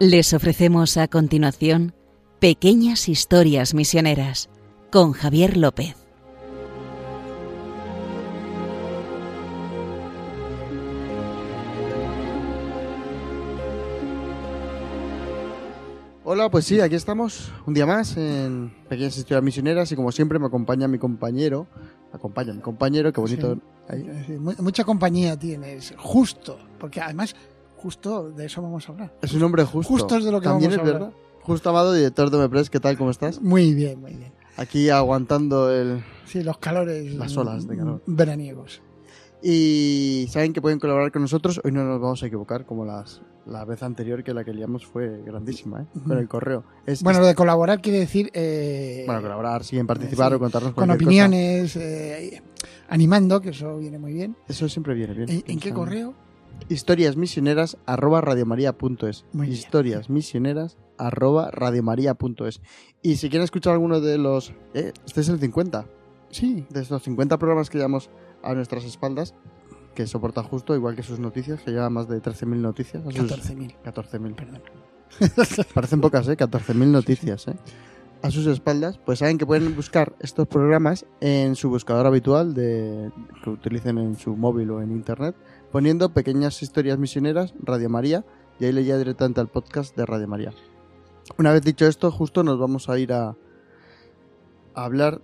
Les ofrecemos a continuación Pequeñas Historias Misioneras con Javier López. Hola, pues sí, aquí estamos un día más en Pequeñas Historias Misioneras y como siempre me acompaña mi compañero, me acompaña mi compañero, qué bonito. Sí. ahí. Mucha compañía tienes, justo, porque además, justo de eso vamos a hablar. Es un hombre justo. Justo es de lo que También vamos a hablar. verdad. Justo Amado, director de Mepres, ¿qué tal? ¿Cómo estás? Muy bien, muy bien. Aquí aguantando el... Sí, los calores. Las olas de calor. Veraniegos. Y saben que pueden colaborar con nosotros. Hoy no nos vamos a equivocar, como las, la vez anterior que la que liamos fue grandísima, ¿eh? Con el correo. Es, Bueno, lo de colaborar quiere decir. eh, bueno, colaborar, sí, en participar sí, o contarnos con opiniones, eh, animando, que eso viene muy bien. Eso siempre viene bien. ¿En, en qué correo? Historiasmisioneras arroba radiomaria.es historiasmisioneras arroba radiomaria.es y si quieren escuchar alguno de los eh, este es el 50 Sí. de estos 50 programas que llevamos a nuestras espaldas que soporta justo igual que sus noticias que lleva más de 13.000 noticias. A sus- 14.000, 14.000 perdón. parecen pocas eh 14.000 noticias eh a sus espaldas, pues saben que pueden buscar estos programas en su buscador habitual de que utilicen en su móvil o en internet, poniendo pequeñas historias misioneras Radio María y ahí le llega directamente al podcast de Radio María. Una vez dicho esto, justo nos vamos a ir a, a hablar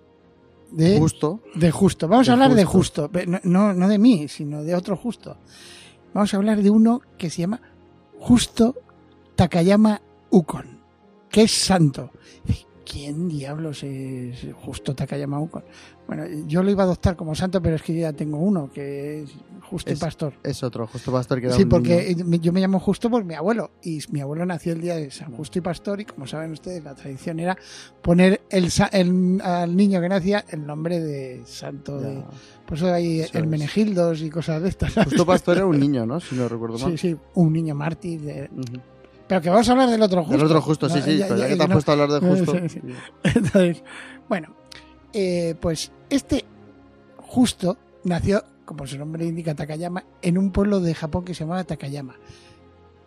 De, justo. de justo. Vamos De a hablar de justo. no, no de mí, sino de otro justo. Vamos a hablar de uno que se llama Justo Takayama Ukon, que es santo. ¿Quién diablos es Justo Takayama? Bueno, yo lo iba a adoptar como santo, pero es que ya tengo uno, que es Justo y Es- Pastor. Es otro, justo pastor que era Sí, un porque niño. yo me llamo Justo por mi abuelo y mi abuelo nació el día de San Justo y Pastor y como saben ustedes la tradición era poner el, el- al niño que nacía el nombre de santo. Ya. De, por eso hay Eso el es. Menegildos y cosas de estas. ¿sabes? Justo pastor era un niño, ¿no? Si no recuerdo mal. Sí, sí, un niño mártir. de-. Pero que vamos a hablar del otro justo. Del otro justo, sí, No, sí, ya- pero ya, ya- que te has no. puesto a hablar de justo. Sí, sí. Entonces, bueno, eh, pues este justo nació, como su nombre indica, Takayama, en un pueblo de Japón que se llamaba Takayama.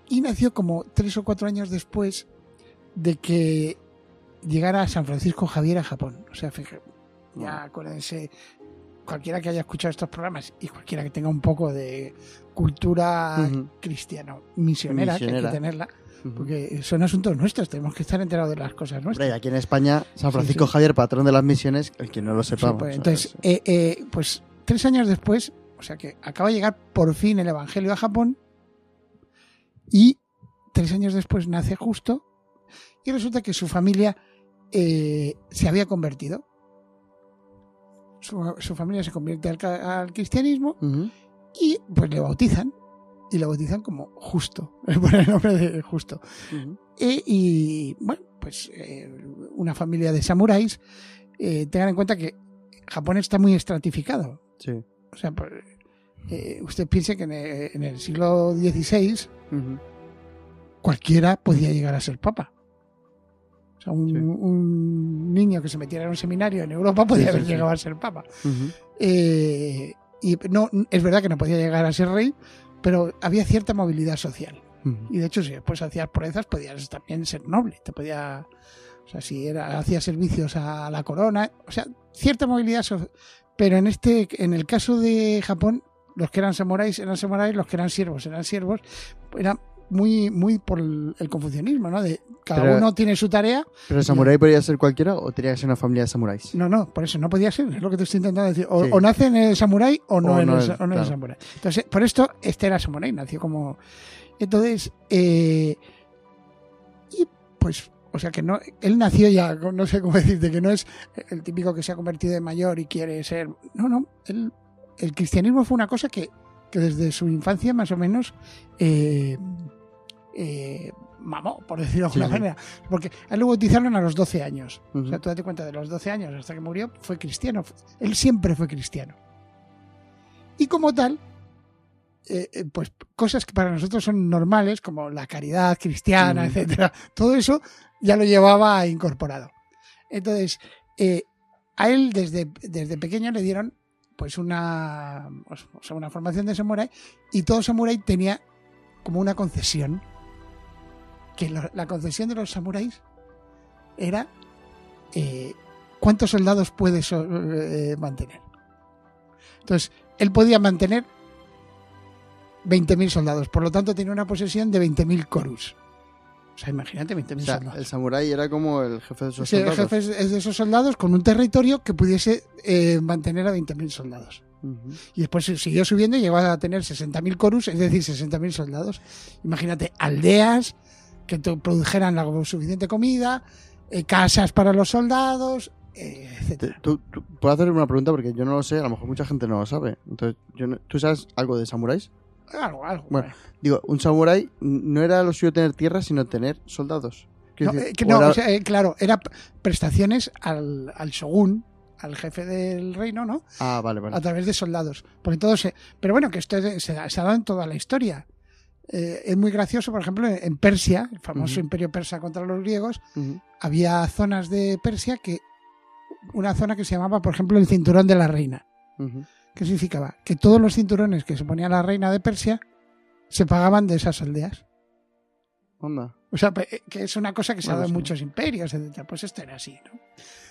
Y nació como tres o cuatro años después de que llegara San Francisco Javier a Japón. O sea, fíjate, ya acuérdense, cualquiera que haya escuchado estos programas y cualquiera que tenga un poco de cultura Ujú. cristiana misionera, que hay Misionera. que tenerla. Porque son asuntos nuestros, tenemos que estar enterados de las cosas nuestras. Hombre, aquí en España, San Francisco sí. Javier, patrón de las misiones, el que no lo Sí, sepamos. pues, entonces, es- eh, eh, pues tres años después, o sea que acaba de llegar por fin el Evangelio a Japón y tres años después nace justo y resulta que su familia eh, se había convertido. Su, su familia se convierte al, cristianismo y pues le bautizan y le bautizan como justo, por el nombre de justo. Y bueno, pues eh, una familia de samuráis, eh, tengan en cuenta que Japón está muy estratificado. Sí. O sea, por- eh, usted piense que en el, en el siglo XVI cualquiera podía llegar a ser papa. O sea, un, Sí. un niño que se metiera en un seminario en Europa podía Sí, haber sí. llegado a ser papa. Eh, y no, es verdad que no podía llegar a ser rey, pero había cierta movilidad social. Y de hecho, si después hacías proezas, podías también ser noble. Te podía. O sea, si era, hacías servicios a la corona. O sea, cierta movilidad. so- Pero en este, en el caso de Japón, los que eran samuráis eran samuráis, los que eran siervos eran siervos. Era muy, muy por el, confucianismo, ¿no? De cada Pero- uno tiene su tarea. ¿Pero el samurái podría ser cualquiera o tenía que ser una familia de samuráis? No, no, por eso no podía ser. Es lo que te estoy intentando decir. O, Sí. o nace en el samurái o no, O en no el, es, o no el samurái. Entonces, por esto, este era samurái, nació como. Entonces, eh, y pues, o sea que no, él nació ya, no sé cómo decirte, que no es el típico que se ha convertido de mayor y quiere ser. No, no, él, el cristianismo fue una cosa que, que desde su infancia, más o menos, eh, eh, mamó, por decirlo de alguna sí. manera. Porque a él lo bautizaron a los 12 años. O sea, tú date cuenta, de los 12 años hasta que murió, fue cristiano. Él siempre fue cristiano. Y como tal, eh, eh, pues cosas que para nosotros son normales, como la caridad cristiana, etcétera, todo eso ya lo llevaba incorporado. Entonces, eh, a él desde, desde pequeño le dieron pues una, o sea, una formación de samurái y todo samurái tenía como una concesión. Que lo- la concesión de los samuráis era eh, cuántos soldados puedes so- eh, mantener. Entonces, él podía mantener 20.000 soldados, por lo tanto tenía una posesión de 20.000 korus. O sea, imagínate 20.000 O sea, soldados. el samurái era como el jefe de esos Sí, el soldados. jefe es- de esos soldados con un territorio que pudiese eh, mantener a 20.000 soldados. Y después siguió subiendo y llegó a tener 60.000 corus, es decir, 60.000 soldados. Imagínate, aldeas que produjeran la suficiente comida, eh, casas para los soldados, eh, etcétera. ¿Tú, tú- puedo hacer una pregunta porque yo no lo sé, a lo mejor mucha gente no lo sabe. Entonces, yo no- ¿tú sabes algo de samuráis? Algo, algo. Bueno, bueno. Digo, un samurái no era lo suyo tener tierra, sino tener soldados. No, decir, eh, que o no, era- o sea, eh, claro, era prestaciones al, al shogun, al jefe del reino, ¿no? Ah, vale, vale. a través de soldados. Porque todo se. Pero bueno, que esto es- se, se ha dado en toda la historia. Eh, es muy gracioso, por ejemplo, en Persia, el famoso imperio persa contra los griegos, había zonas de Persia que. Una zona que se llamaba, por ejemplo, el cinturón de la reina. Ujú. ¿Qué significaba? Que todos los cinturones que se ponía la reina de Persia se pagaban de esas aldeas. Onda. O sea, pe- que es una cosa que se ha dado en sí. muchos imperios, etc. Pues esto era así, ¿no?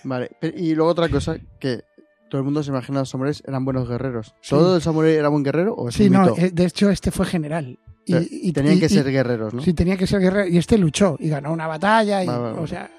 Vale. Y luego otra cosa que todo el mundo se imagina los samuráis eran buenos guerreros. Sí. ¿Todo el samurái era buen guerrero o es Sí, un no, mito? eh, de hecho este fue general. Y, Tenían y- que ser guerreros, ¿no? Sí, tenía que ser guerrero. Y este luchó y ganó una batalla. Y, Vale, vale, O sea,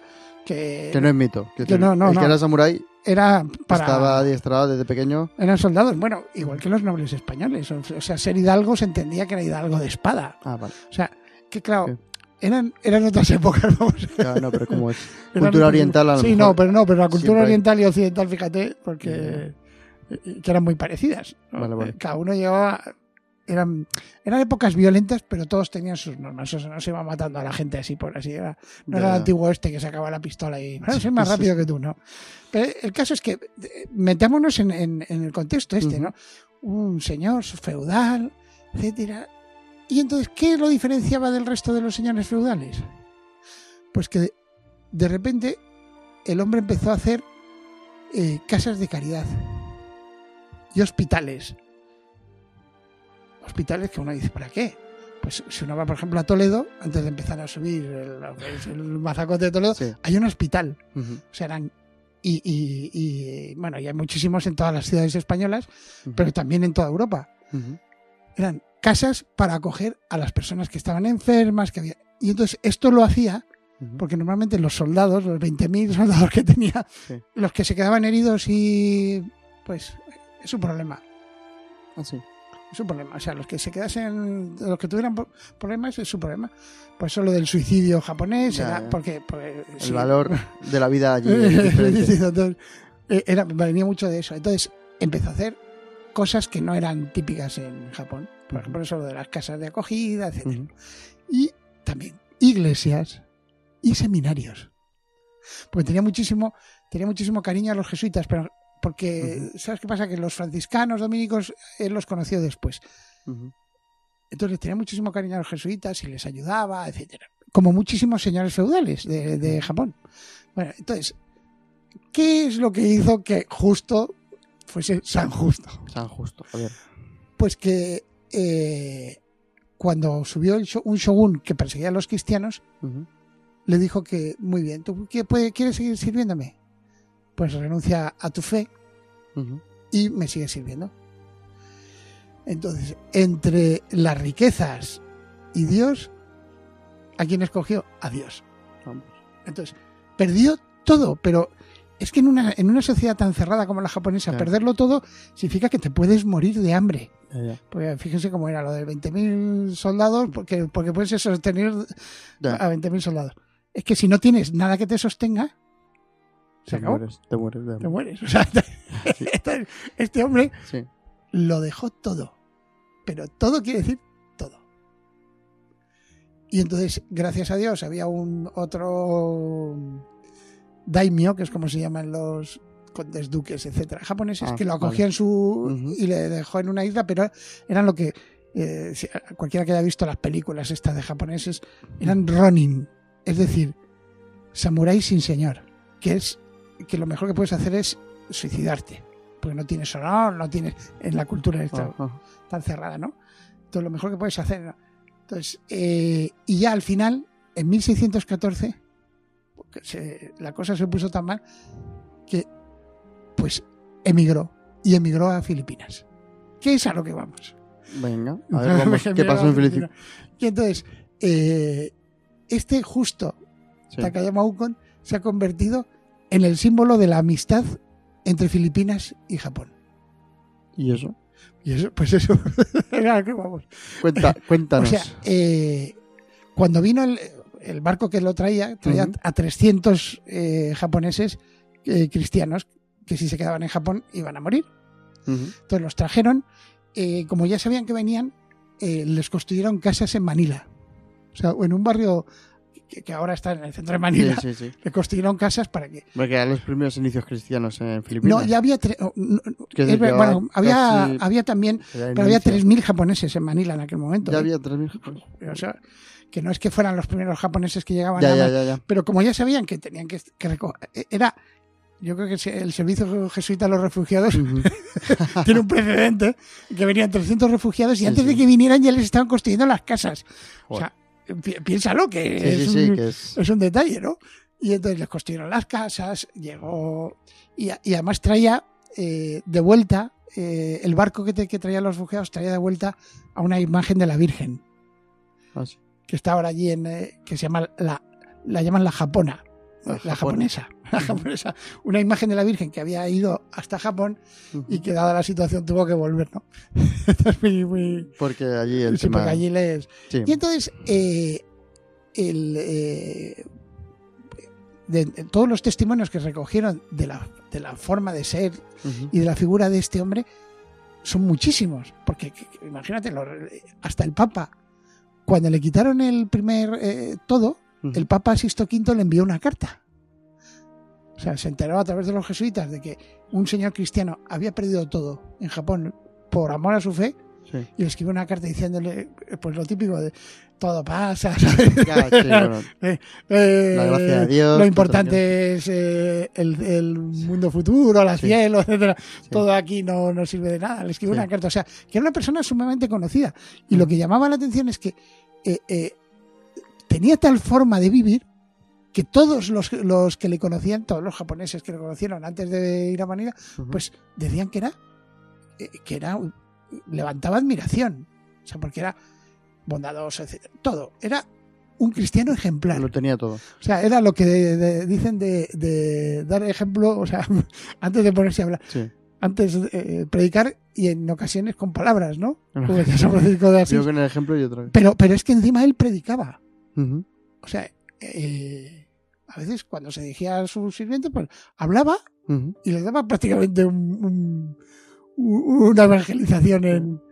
que, Que no es mito. Que no, no, el no. que era samurái era para. estaba adiestrado desde pequeño. Eran soldados, bueno, igual que los nobles españoles. O sea, ser hidalgo se entendía que era hidalgo de espada. Ah, vale. O sea, que claro, Sí. eran, eran otras épocas, vamos. Claro, no, pero como es cultura oriental, a lo Sí, mejor no, pero no, pero la cultura oriental y occidental, fíjate, porque eh, que eran muy parecidas. ¿no? Vale, vale. Cada uno llevaba. Eran, eran épocas violentas, pero todos tenían sus normas. O sea, no se iba matando a la gente así por así. Era, no era el antiguo este que sacaba la pistola y "Ah, soy más rápido que tú, ¿no? Pero el caso es que eh, metámonos en, en- en el contexto este. ¿no? Un señor feudal, etcétera. Y entonces, ¿qué lo diferenciaba del resto de los señores feudales? Pues que de, de repente el hombre empezó a hacer eh, casas de caridad y hospitales. Hospitales que uno dice, ¿para qué? Pues si uno va, por ejemplo, a Toledo, antes de empezar a subir el, mazacote de Toledo, Sí. hay un hospital. O sea, eran. Y, y- y, bueno, y hay muchísimos en todas las ciudades españolas, pero también en toda Europa. Eran casas para acoger a las personas que estaban enfermas, que había. Y entonces esto lo hacía porque normalmente los soldados, los 20.000 soldados que tenía, Sí. los que se quedaban heridos y. Pues es un problema. Ah, sí. Es un problema. O sea, los que se quedasen, los que tuvieran problemas, es su problema. Por eso lo del suicidio japonés Ya, era ya. porque. porque El sí. valor de la vida allí eh, era, venía mucho de eso. Entonces empezó a hacer cosas que no eran típicas en Japón. Por ejemplo, eso de las casas de acogida, etc. Y también iglesias y seminarios. Porque tenía muchísimo, tenía muchísimo cariño a los jesuitas, pero porque, ¿sabes qué pasa? Que los franciscanos dominicos él los conoció después. Ujú. Entonces les tenía muchísimo cariño a los jesuitas y les ayudaba, etcétera. Como muchísimos señores feudales de, de Japón. Bueno, entonces, ¿qué es lo que hizo que justo fuese San Justo? San Justo. Pues que eh, cuando subió el un shogun que perseguía a los cristianos, le dijo que, muy bien, ¿tú qué- puede- quieres seguir sirviéndome? Pues renuncia a tu fe y me sigue sirviendo. Entonces, entre las riquezas y Dios, ¿a quién escogió? A Dios. Entonces, perdió todo, pero es que en una, en una sociedad tan cerrada como la japonesa, Claro. perderlo todo significa que te puedes morir de hambre. Ya, ya. Porque fíjense cómo era lo de 20.000 soldados, porque, porque puedes sostener Ya. a 20.000 soldados. Es que si no tienes nada que te sostenga, se Te acabó. mueres, te mueres de Te mueres. O sea, este, este hombre Sí. lo dejó todo. Pero todo quiere decir todo. Y entonces, gracias a Dios, había un otro daimyo, que es como se llaman los condes, duques, etcétera, japoneses, Ah, que lo vale. acogían su Ujú. y le dejó en una isla, pero eran lo que eh, cualquiera que haya visto las películas estas de japoneses eran ronin, es decir, samurái sin señor, que es que lo mejor que puedes hacer es suicidarte, porque no tienes honor, no tienes en la cultura esta Ajá. tan cerrada, ¿no? Entonces lo mejor que puedes hacer. ¿no? Entonces, eh, y ya al final en 1614 porque se- la cosa se puso tan mal que pues emigró y emigró a Filipinas. ¿Qué es a lo que vamos? Venga, a ver vamos, qué pasó en Filipinas. Y entonces, eh, este justo Sí. Takayama Ukon se ha convertido en el símbolo de la amistad entre Filipinas y Japón. ¿Y eso? Y eso, pues eso, vamos. Cuenta, O cuéntanos. sea, eh, cuando vino el, el barco que lo traía, traía a 300 eh, japoneses eh, cristianos que si se quedaban en Japón iban a morir. Entonces los trajeron, como ya sabían que venían, les construyeron casas en Manila. O sea, en un barrio que, que ahora está en el centro de Sí, Manila, sí, sí. le construyeron casas para que... Porque eran los primeros inicios cristianos en Filipinas. No, ya había... tre- oh, no, es bueno, había, había también... Pero había inicio. 3.000 japoneses en Manila en aquel momento. Ya ¿eh? había 3.000 japoneses. O sea, que no es que fueran los primeros japoneses que llegaban Ya, a ya, ya, ya. Pero como ya sabían que tenían que, que reco- Era. Yo creo que el servicio jesuita a los refugiados Ujú. tiene un precedente: que venían 300 refugiados y Sí, antes sí. de que vinieran ya les estaban construyendo las casas. O Joder. sea, pi- piénsalo que, Sí, es, sí, un, que es... es un detalle, ¿no? Y entonces les construyeron las casas, llegó. Y, además traía eh, de vuelta. eh, el barco que, te- que traía los refugiados traía de vuelta a una imagen de la Virgen ah, sí. que está ahora allí en eh, que se llama la la llaman la japona La japonesa la japonesa una imagen de la virgen que había ido hasta Japón y que dada la situación tuvo que volver no Entonces, muy, muy- Porque allí el sí, tema... porque allí les Sí. y entonces eh, el eh, de, de todos los testimonios que recogieron de la, de la forma de ser y de la figura de este hombre son muchísimos. Porque que- que imagínate, lo- hasta el Papa, cuando le quitaron el primer eh, todo, el Papa Sisto V le envió una carta. O sea, se enteró a través de los jesuitas de que un señor cristiano había perdido todo en Japón por amor a su fe Sí. y le escribió una carta diciéndole, eh, pues lo típico de todo pasa, ¿sabes? Ya, sí, bueno, Eh, La gracia de Dios, Lo importante es eh, el, el mundo futuro, el Sí. cielo, etcétera. Todo aquí no, no sirve de nada. Le escribió una carta. O sea, que era una persona sumamente conocida. Y lo que llamaba la atención es que eh, eh, tenía tal forma de vivir que todos los, los que le conocían, todos los japoneses que le conocieron antes de ir a Manila, pues decían que era, eh, que era, levantaba admiración. O sea, porque era bondadoso, etcétera. Todo. Era un cristiano ejemplar. Lo tenía todo. O sea, era lo que de- de- dicen de, de dar ejemplo, o sea, antes de ponerse a hablar, Sí. antes de eh, predicar y en ocasiones con palabras, ¿no? Como Francisco de Asís. Yo con el ejemplo y otra vez. Pero, pero es que encima él predicaba. O sea, eh, a veces cuando se dirigía a su sirviente, pues hablaba y le daba prácticamente un- un- un- una evangelización en...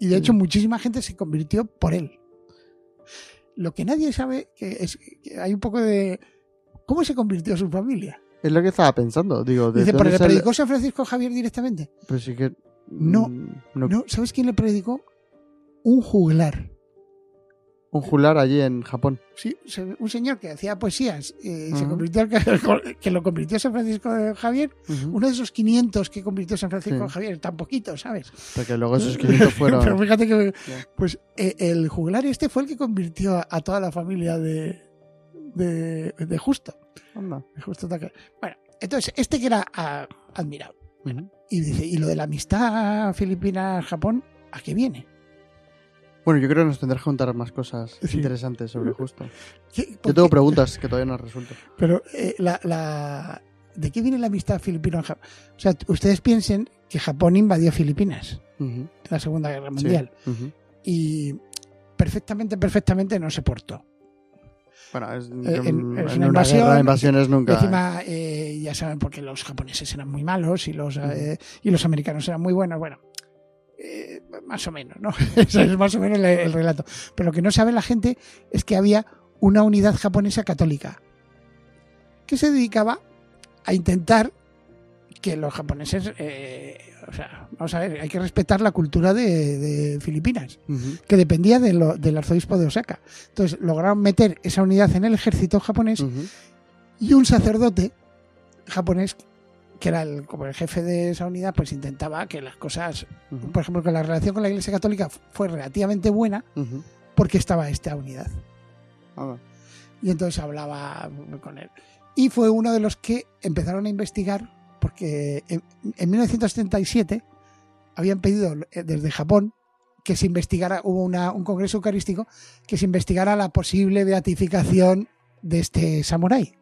Y de hecho muchísima gente se convirtió por él. Lo que nadie sabe que es que hay un poco de... ¿Cómo se convirtió su familia? Es lo que estaba pensando. Digo, ¿de Dice, ¿pero le sale- predicó San Francisco Javier directamente? Pues sí que... No. mm, no. No, ¿sabes quién le predicó? Un juglar. Un jular allí en Japón. Sí, se- un señor que hacía poesías y se Ajá. convirtió al- que lo convirtió San Francisco de Javier, uno de esos 500 que convirtió San Francisco Sí. de Javier, tan poquito, ¿sabes? Porque luego esos 500 fueron... Pero fíjate que pues eh, el juglar este fue el que convirtió a, a toda la familia de, de, de Justo. Anda. de Justo. Bueno, entonces, este que era ah, admirado. Y dice, ¿y lo de la amistad Filipinas-Japón, a qué viene? Bueno, yo creo que nos tendrás que contar más cosas Sí. interesantes sobre justo. ¿Qué- Yo tengo preguntas que todavía no resuelto. Pero eh, la, la- ¿de qué viene la amistad filipino-japón? O sea, ustedes piensen que Japón invadió Filipinas en la Segunda Guerra Sí. Mundial y perfectamente, perfectamente no se portó. Bueno, es, en- en, es una una invasión, guerra, invasiones nunca. Encima, eh, ya saben, porque los japoneses eran muy malos y los, eh, y los americanos eran muy buenos. Bueno, eh, más o menos, ¿no? Ese es más o menos el, el relato. Pero lo que no sabe la gente es que había una unidad japonesa católica que se dedicaba a intentar que los japoneses, eh, o sea, vamos a ver, hay que respetar la cultura de, de Filipinas que dependía de lo- del arzobispo de Osaka. Entonces lograron meter esa unidad en el ejército japonés y un sacerdote japonés que era el, como el jefe de esa unidad, pues intentaba que las cosas, Ujú. por ejemplo, que la relación con la Iglesia Católica fue relativamente buena Ujú. porque estaba esta unidad. Ah, Y entonces hablaba con él. Y fue uno de los que empezaron a investigar, porque en, en 1937 habían pedido eh, desde Japón que se investigara, hubo una- un congreso eucarístico, que se investigara la posible beatificación de este samurái.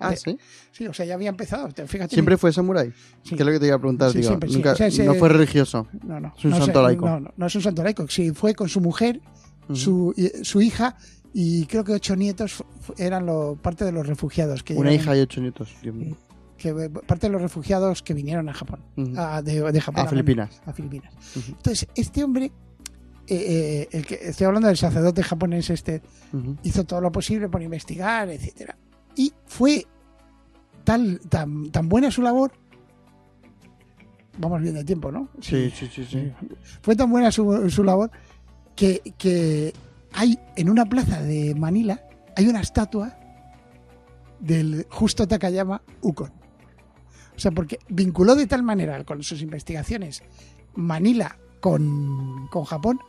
Ah, sí. Sí, o sea, ya había empezado. te- Fíjate. ¿Siempre fue samurái? Sí. ¿Qué es lo que te iba a preguntar? Sí, digo? siempre. Nunca- ese- No fue religioso. No, no. Es un no sé, santo laico. No, no, no es un santo laico. Sí, fue con su mujer, su, hija y creo que ocho nietos eran lo, parte de los refugiados. Que Una llegaron- hija y ocho nietos. Que eh, parte de los refugiados que vinieron a Japón. A- de, de Japón A Filipinas. a Filipinas. Entonces, este hombre, eh, eh, el que estoy hablando del sacerdote japonés este, hizo todo lo posible por investigar, etcétera. Y fue tal, tan, tan buena su labor. Vamos bien de tiempo, ¿no? Sí, sí, sí, sí. Fue tan buena su, su labor que, que hay en una plaza de Manila hay una estatua del justo Takayama Ukon. O sea, porque vinculó de tal manera con sus investigaciones Manila con, con Japón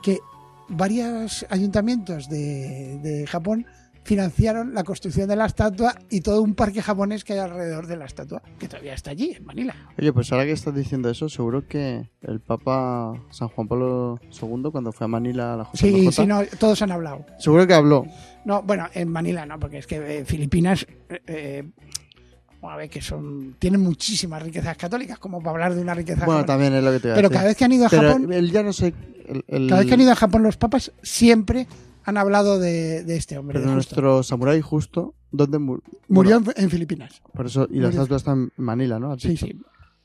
que varios ayuntamientos de, de Japón financiaron la construcción de la estatua y todo un parque japonés que hay alrededor de la estatua, que todavía está allí, en Manila. Oye, pues ahora que estás diciendo eso, seguro que el Papa San Juan Pablo II, cuando fue a Manila a la Sí, JMJ, sí, no, todos han hablado. seguro que habló. No, bueno, en Manila no, porque es que eh, Filipinas, eh, eh, a ver, que son tienen muchísimas riquezas católicas, como para hablar de una riqueza. Bueno, católica. también es lo que te iba a Pero decir. cada vez que han ido a Pero Japón, él ya no sé... el- el- cada vez que han ido a Japón los papas siempre han hablado de, de este hombre. Pero de nuestro samurái justo, ¿dónde mu- Murió bueno, en, en Filipinas. por eso, y la murió- estatua está en Manila, ¿no? Sí, sí.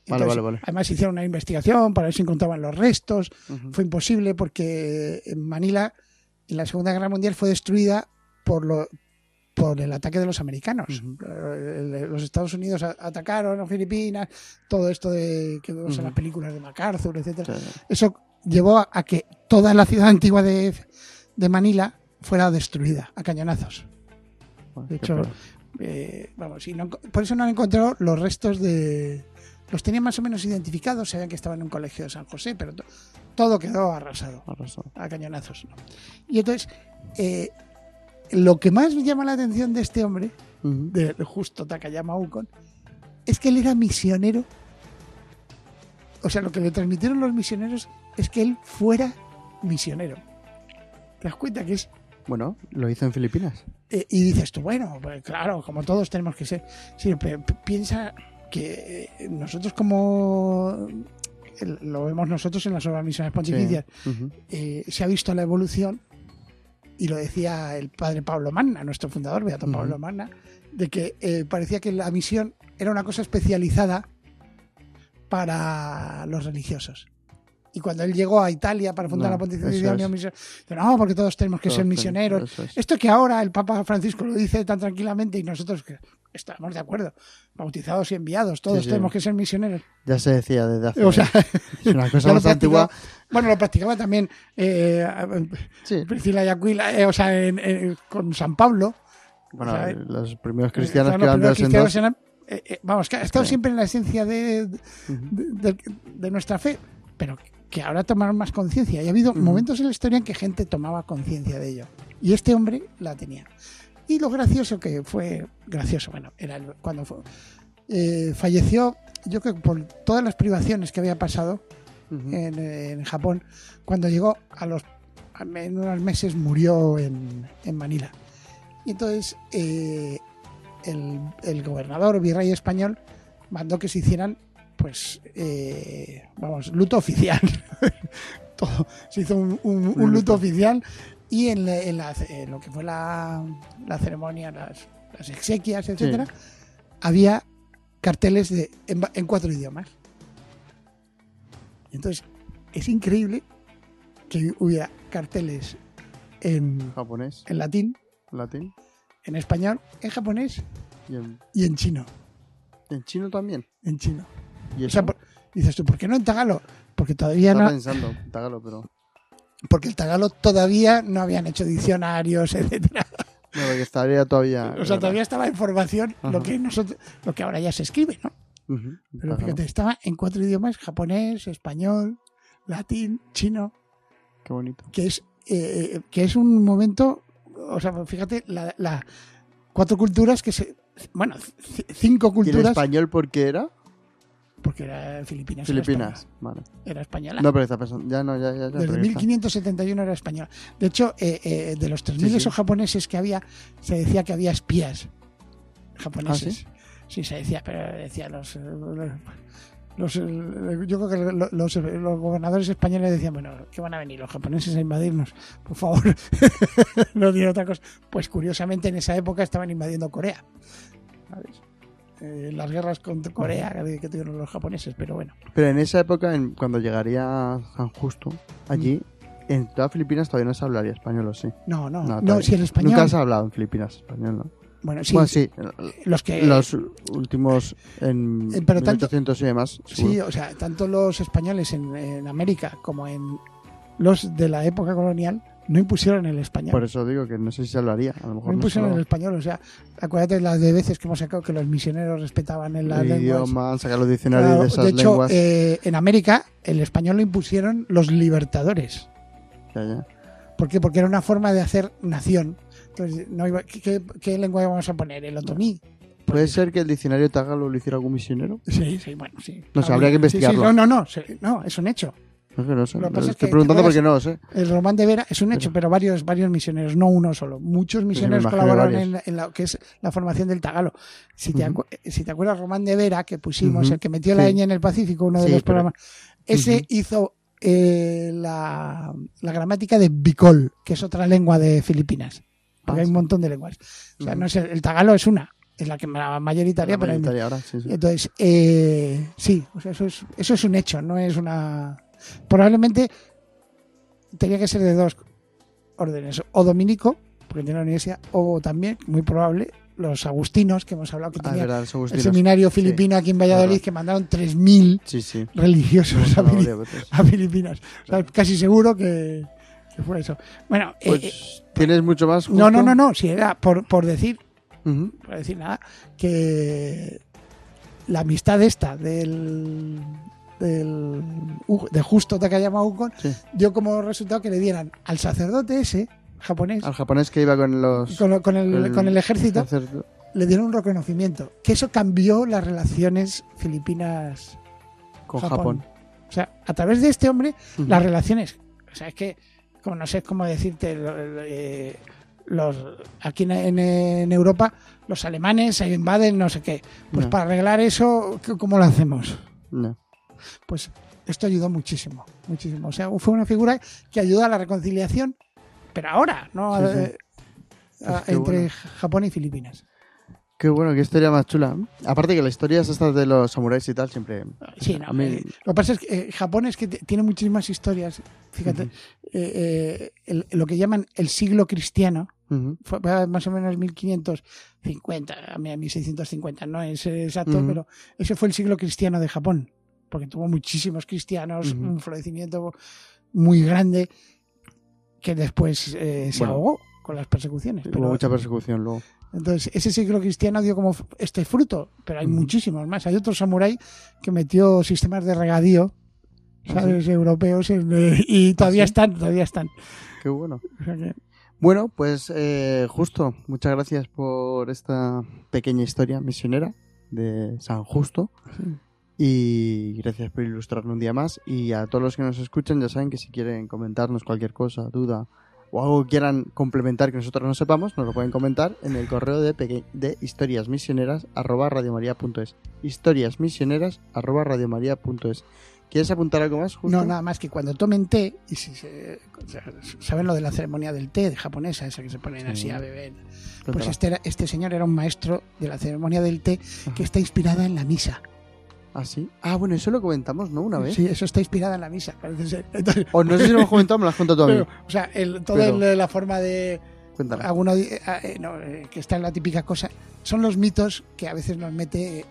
Vale, Entonces, vale, vale. Además hicieron una investigación para ver si encontraban los restos. Fue imposible porque en Manila, en la Segunda Guerra Mundial, fue destruida por lo por el ataque de los americanos. Eh, Los Estados Unidos atacaron a Filipinas, todo esto de que vemos en Ujú. las películas de MacArthur, etcétera. Sí. Eso llevó a, a que toda la ciudad antigua de, de Manila fuera destruida a cañonazos. Bueno, De hecho. Eh, vamos, y no por eso no han encontrado los restos de. Los tenían más o menos identificados, sabían que estaban en un colegio de San José, pero to- todo quedó arrasado a cañonazos. ¿no? Y entonces, eh, lo que más me llama la atención de este hombre, de justo Takayama Ukon, es que él era misionero. O sea, lo que le transmitieron los misioneros es que él fuera misionero. ¿Te das cuenta que es Bueno, lo hizo en Filipinas. eh, y dices tú, bueno, pues claro, como todos tenemos que ser. Sí, pero p- piensa que eh, nosotros como lo vemos nosotros en las obras misiones pontificias, eh, se ha visto la evolución, y lo decía el padre Pablo Magna, nuestro fundador, Beato Ujú. Pablo Magna, de que eh, parecía que la misión era una cosa especializada para los religiosos. Y cuando él llegó a Italia para fundar No, la Pontificia dice, no, porque todos tenemos que Todos ser misioneros. es. Esto que ahora el Papa Francisco lo dice tan tranquilamente y nosotros que estamos de acuerdo, bautizados y enviados, todos Sí, sí. tenemos que ser misioneros. Ya se decía desde hace... O sea, es una cosa más antigua. Bueno, lo practicaba también eh, Sí. Priscila y Aquila, eh, o sea, en- en- con San Pablo. Bueno, O sea, los primeros cristianos Eh, que cristianos dos. eran, eh, vamos, que ha estado siempre en la esencia de, de- de- de nuestra fe, pero que ahora tomaron más conciencia. Y ha habido momentos en la historia en que gente tomaba conciencia de ello. Y este hombre la tenía. Y lo gracioso que fue, gracioso, bueno, era cuando fue, eh, falleció, yo creo que por todas las privaciones que había pasado Ujú. en, en Japón, cuando llegó a los, en unos meses murió en, en Manila. Y entonces eh, el, el gobernador virrey español mandó que se hicieran, pues, eh, vamos, luto oficial. Todo. Se hizo un, un- un Un luto oficial y en, la- en la- en lo que fue la, la ceremonia, las, las exequias, etcétera, había carteles de, en, cuatro idiomas. Entonces, es increíble que hubiera carteles en, Japonés, en latín, latín en español, en japonés y en, y en chino. en chino también. En chino. ¿Y O eso? sea, por- dices tú, ¿por qué no en tagalo? Porque todavía Estaba no, pensando, tagalo, pero... porque el tagalo todavía no habían hecho diccionarios, etcétera. No, porque estaría todavía... O sea, todavía estaba en formación lo que nosotros, lo que ahora ya se escribe, ¿no? Pero fíjate, estaba en cuatro idiomas: japonés, español, latín, chino. Qué bonito. que es, eh, que es un momento o sea, fíjate, la, la- cuatro culturas que se. Bueno, cinco ¿Y el culturas. español por qué era? Porque era Filipinas. era Filipinas. española. Vale. Era española. No, pero está pensando. Ya no, ya, ya. ya, Desde pero ya está. 1571 era española. De hecho, eh, eh, de los 3.000 Sí, sí. esos japoneses que había, se decía que había espías japoneses. ¿Ah, sí? se decía, pero decía los. eh, los yo creo que lo- los, los gobernadores españoles decían, bueno, que van a venir los japoneses a invadirnos, por favor, no digan otra cosa. Pues curiosamente en esa época estaban invadiendo Corea. ¿sabes? Eh, las guerras contra Corea que, tuvieron los japoneses, pero bueno. Pero en esa época, en- cuando llegaría San Justo, allí, en todas Filipinas todavía no se hablaría español, ¿o sí? No, no, no, todavía. si el español. Nunca se ha hablado en Filipinas español, ¿no? Bueno, sí, Bueno, sí. los que. Los últimos en Eh, pero tanto- 1800 y demás. Sí, o sea, tanto los españoles en, en América como en los de la época colonial no impusieron el español. Por eso digo que no sé si se. A lo mejor no impusieron el español, o sea, acuérdate las de veces que hemos sacado que los misioneros respetaban en las el lenguas. idioma, sacar los diccionarios Claro, de esas de hecho, lenguas. eh, en América el español lo impusieron los libertadores. Ya, ya. ¿Por qué? Porque era una forma de hacer nación. Entonces, no iba- ¿qué, qué, qué lenguaje vamos a poner? ¿El otomí? ¿Puede ser que el diccionario Tagalo lo hiciera algún misionero? Sí, sí, bueno, sí. No sé, habría que sí, sí, investigarlo. no, no, no, no, es un hecho. No sé, no sé. Lo que pasa es Estoy que, preguntando ¿te porque no lo sé. El Román de Vera es un hecho, pero varios, varios misioneros, no uno solo. Muchos misioneros colaboraron en, en lo que es la formación del tagalo. Si te, si acuerdas, Román de Vera, que pusimos, el que metió la Sí. ñ en el Pacífico, uno de Sí, los pero- programas, ese hizo eh, la, la gramática de Bicol, que es otra lengua de Filipinas. Porque Ah, hay un sí. montón de lenguas. O sea, no es el, tagalo es una, es la que la mayoritaria, La pero mayoritaria ahora, sí, sí. entonces, eh, sí, o sea, eso, es, eso es un hecho, no es una... Probablemente tenía que ser de dos órdenes, o dominico, porque tiene la universidad, o también, muy probable, los agustinos, que hemos hablado que Ah, tenía verdad, el seminario filipino aquí en Valladolid, verdad. que mandaron 3.000 Sí, sí. religiosos veces. a Filipinas. O sea, casi seguro que, que fue eso. Bueno, eh, eh, Pues, ¿tienes mucho más? no, justo? no, no, no, si era por, por decir Ujú. por decir nada, que la amistad esta del, del de Justo Takayama Ukon Sí. dio como resultado que le dieran al sacerdote ese japonés Al japonés que iba con los... con, lo- con el, el- con el ejército le dieron un reconocimiento que eso cambió las relaciones filipinas con Japón. Japón. o sea a través de este hombre las relaciones o sea es que como no sé cómo decirte eh, los aquí en, Europa los alemanes se invaden no sé qué pues No. para arreglar eso ¿qué- cómo lo hacemos No. Pues esto ayudó muchísimo muchísimo o sea fue una figura que ayuda a la reconciliación pero ahora no Sí, A- sí. eh, a- qué entre bueno. Japón y Filipinas Qué bueno, qué historia más chula. Aparte que las historias estas de los samuráis y tal siempre... Sí, no, a mí- eh, lo que pasa es que eh, Japón es que tiene muchísimas historias. Fíjate, eh, eh, el- lo que llaman el siglo cristiano, fue fue más o menos 1550, a mí- a 1650, no es exacto, pero ese fue el siglo cristiano de Japón, porque tuvo muchísimos cristianos, un florecimiento muy grande que después eh, se Bueno. ahogó con las persecuciones. Hubo Pero, mucha persecución luego. entonces, ese siglo cristiano dio como este fruto, pero hay muchísimos más. Hay otro samurái que metió sistemas de regadío, ¿Ah, ¿sabes? Europeos, en, eh, y todavía sí? están, todavía están. Qué bueno. O sea que- Bueno, pues eh, justo, muchas gracias por esta pequeña historia misionera de San Justo. Y gracias por ilustrarnos un día más. Y a todos los que nos escuchan, ya saben que si quieren comentarnos cualquier cosa, duda o algo que quieran complementar que nosotros no sepamos, nos lo pueden comentar en el correo de, de historiasmisioneras arroba radiomaria.es. Historiasmisioneras arroba radiomaria.es. ¿Quieres apuntar algo más? Justo? No, nada más que cuando tomen té, y si se- saben lo de la ceremonia del té japonesa, esa que se ponen Sí. así a beber. Pues este, este señor era un maestro de la ceremonia del té que está inspirada en la misa. ¿Ah, sí? Ah, bueno, eso lo comentamos, ¿no? Una vez. Sí, eso está inspirada en la misa, parece ser. Entonces, O no sé si lo hemos comentado, me lo has contado tú a mí. pero, o sea, el, toda Pero- la forma de, Cuéntala. alguno eh, eh, no, eh, que está en la típica cosa son los mitos que a veces nos mete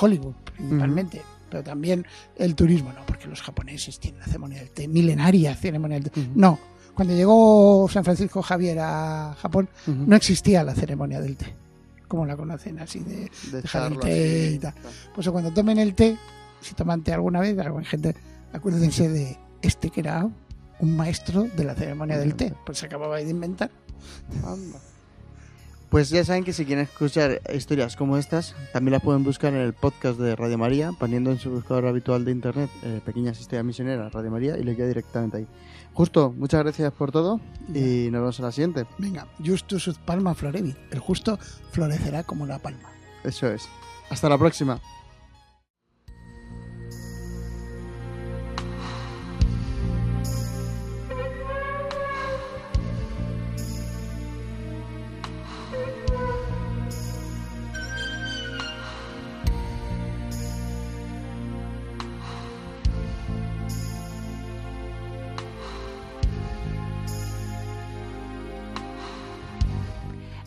Hollywood principalmente pero también el turismo no porque los japoneses tienen la ceremonia del té milenaria ceremonia del té no cuando llegó San Francisco Javier a Japón no existía la ceremonia del té como la conocen así de De dejar el echarlo té y tal. pues cuando tomen el té si toman té alguna vez alguna gente acuérdense de este que era un maestro de la ceremonia del té pues se acababa de inventar Anda. Pues ya saben que si quieren escuchar historias como estas, también las pueden buscar en el podcast de Radio María, poniendo en su buscador habitual de internet eh, Pequeñas Historias Misioneras Radio María y le queda directamente ahí. Justo, muchas gracias por todo y nos vemos en la siguiente. Venga, justus ut palma florevit. El justo florecerá como la palma. Eso es. Hasta la próxima.